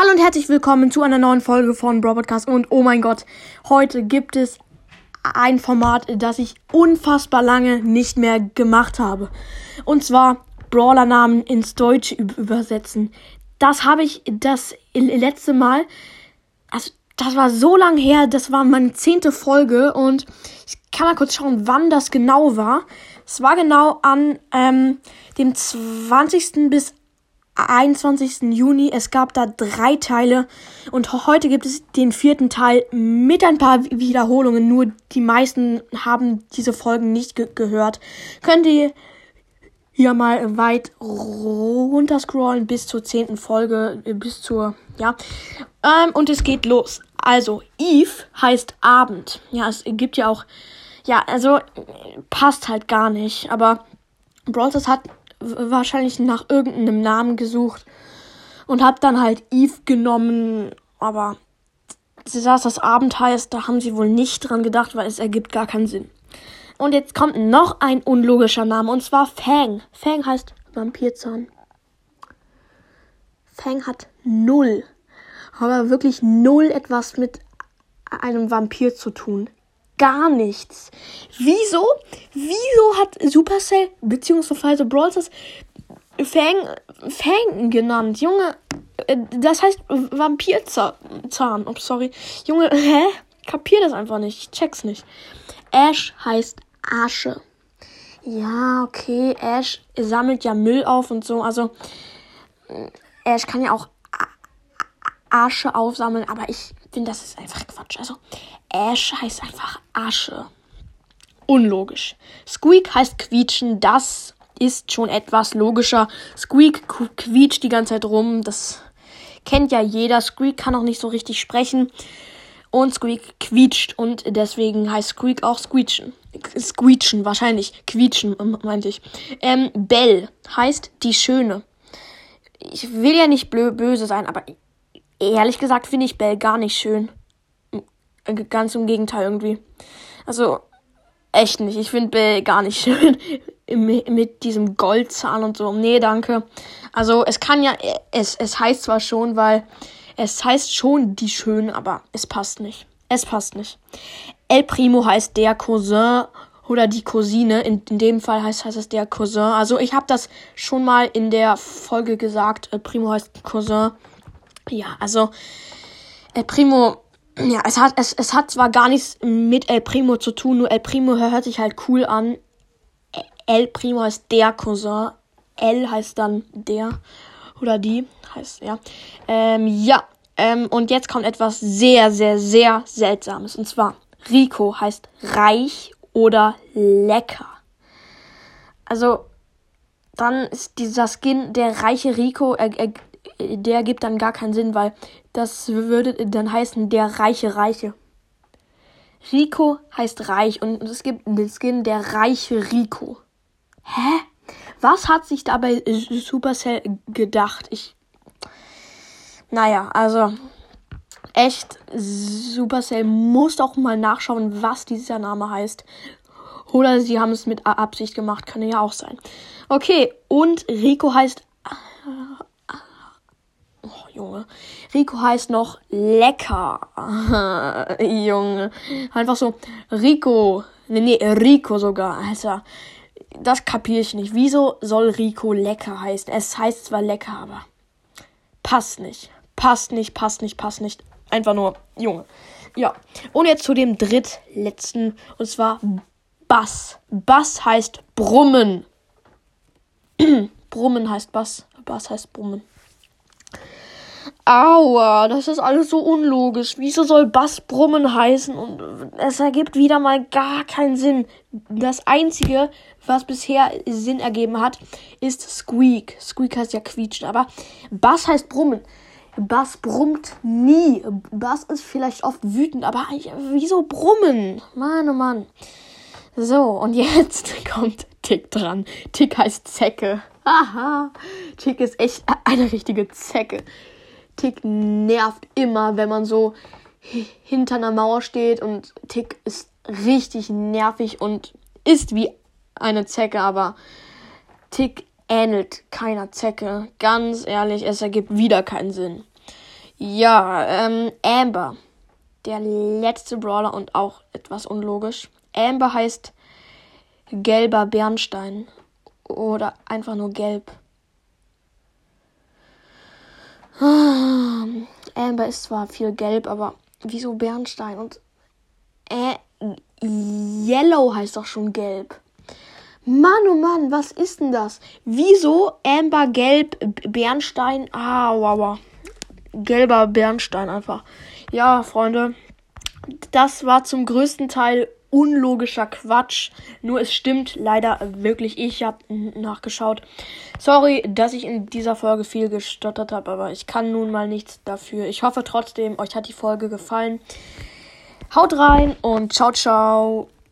Hallo und herzlich willkommen zu einer neuen Folge von Brawl Podcast. Und oh mein Gott, heute gibt es ein Format, das ich unfassbar lange nicht mehr gemacht habe. Und zwar Brawler-Namen ins Deutsche übersetzen. Das habe ich das letzte Mal, also das war so lang her, das war meine zehnte Folge und ich kann mal kurz schauen, wann das genau war. Es war genau an ähm, dem 20. bis 21. Juni. Es gab da drei Teile und heute gibt es den vierten Teil mit ein paar Wiederholungen. Nur die meisten haben diese Folgen nicht ge gehört. Könnt ihr hier mal weit runter scrollen bis zur zehnten Folge, äh, bis zur, ja. Ähm, und es geht los. Also, Eve heißt Abend. Ja, es gibt ja auch, ja, also passt halt gar nicht. Aber Brawlers hat wahrscheinlich nach irgendeinem Namen gesucht und hab dann halt Eve genommen, aber sie saß das Abend heißt, da haben sie wohl nicht dran gedacht, weil es ergibt gar keinen Sinn. Und jetzt kommt noch ein unlogischer Name und zwar Fang. Fang heißt Vampirzahn. Fang hat null, aber wirklich null etwas mit einem Vampir zu tun gar nichts. Wieso? Wieso hat Supercell beziehungsweise Brawl Stars Fang, Fang genannt? Junge, äh, das heißt Vampirzahn. Oh, sorry. Junge, hä? Kapier das einfach nicht. Ich check's nicht. Ash heißt Asche. Ja, okay. Ash sammelt ja Müll auf und so. Also, äh, Ash kann ja auch Asche aufsammeln, aber ich finde, das ist einfach Quatsch. Also, Ash heißt einfach Asche. Unlogisch. Squeak heißt quietschen, das ist schon etwas logischer. Squeak quietscht die ganze Zeit rum, das kennt ja jeder. Squeak kann auch nicht so richtig sprechen. Und Squeak quietscht und deswegen heißt Squeak auch squeetschen. Squeetschen, wahrscheinlich. Quietschen, meinte ich. Ähm, Belle heißt die Schöne. Ich will ja nicht böse sein, aber ehrlich gesagt finde ich Belle gar nicht schön. Ganz im Gegenteil irgendwie. Also, echt nicht. Ich finde Bill gar nicht schön. Mit diesem Goldzahn und so. Nee, danke. Also, es kann ja, es, es heißt zwar schon, weil es heißt schon die Schön, aber es passt nicht. Es passt nicht. El Primo heißt der Cousin oder die Cousine. In, in dem Fall heißt, heißt es der Cousin. Also, ich habe das schon mal in der Folge gesagt. El Primo heißt Cousin. Ja, also, El Primo ja, es hat, es, es hat zwar gar nichts mit El Primo zu tun, nur El Primo hört sich halt cool an. El Primo heißt der Cousin. El heißt dann der oder die heißt, ja. Ähm, ja, ähm, und jetzt kommt etwas sehr, sehr, sehr Seltsames. Und zwar, Rico heißt reich oder lecker. Also, dann ist dieser Skin, der reiche Rico, er, er, der gibt dann gar keinen Sinn, weil das würde dann heißen der reiche Reiche. Rico heißt reich und es gibt den Skin der reiche Rico. Hä? Was hat sich dabei Supercell gedacht? Ich. Naja, also. Echt, Supercell muss auch mal nachschauen, was dieser Name heißt. Oder sie haben es mit Absicht gemacht, kann ja auch sein. Okay, und Rico heißt Junge. Rico heißt noch lecker. Junge. Einfach so, Rico. Nee, nee, Rico sogar. Alter. Das kapiere ich nicht. Wieso soll Rico lecker heißen? Es heißt zwar lecker, aber passt nicht. Passt nicht, passt nicht, passt nicht. Einfach nur, Junge. Ja. Und jetzt zu dem drittletzten. Und zwar Bass. Bass heißt Brummen. Brummen heißt Bass. Bass heißt Brummen. Aua, das ist alles so unlogisch. Wieso soll Bass Brummen heißen? Und es ergibt wieder mal gar keinen Sinn. Das Einzige, was bisher Sinn ergeben hat, ist Squeak. Squeak heißt ja quietschen, aber Bass heißt Brummen. Bass brummt nie. Bass ist vielleicht oft wütend, aber wieso brummen? Mann, oh Mann. So, und jetzt kommt Tick dran. Tick heißt Zecke. Haha. Tick ist echt eine richtige Zecke. Tick nervt immer, wenn man so hinter einer Mauer steht und Tick ist richtig nervig und ist wie eine Zecke, aber Tick ähnelt keiner Zecke. Ganz ehrlich, es ergibt wieder keinen Sinn. Ja, ähm, Amber. Der letzte Brawler und auch etwas unlogisch. Amber heißt gelber Bernstein. Oder einfach nur gelb. Ah, Amber ist zwar viel gelb, aber wieso Bernstein? Und äh, Yellow heißt doch schon gelb. Mann, oh Mann, was ist denn das? Wieso Amber gelb Bernstein? Ah, wow, wow. Gelber Bernstein einfach. Ja, Freunde, das war zum größten Teil unlogischer Quatsch. Nur es stimmt leider wirklich. Ich habe nachgeschaut. Sorry, dass ich in dieser Folge viel gestottert habe, aber ich kann nun mal nichts dafür. Ich hoffe trotzdem, euch hat die Folge gefallen. Haut rein und ciao, ciao.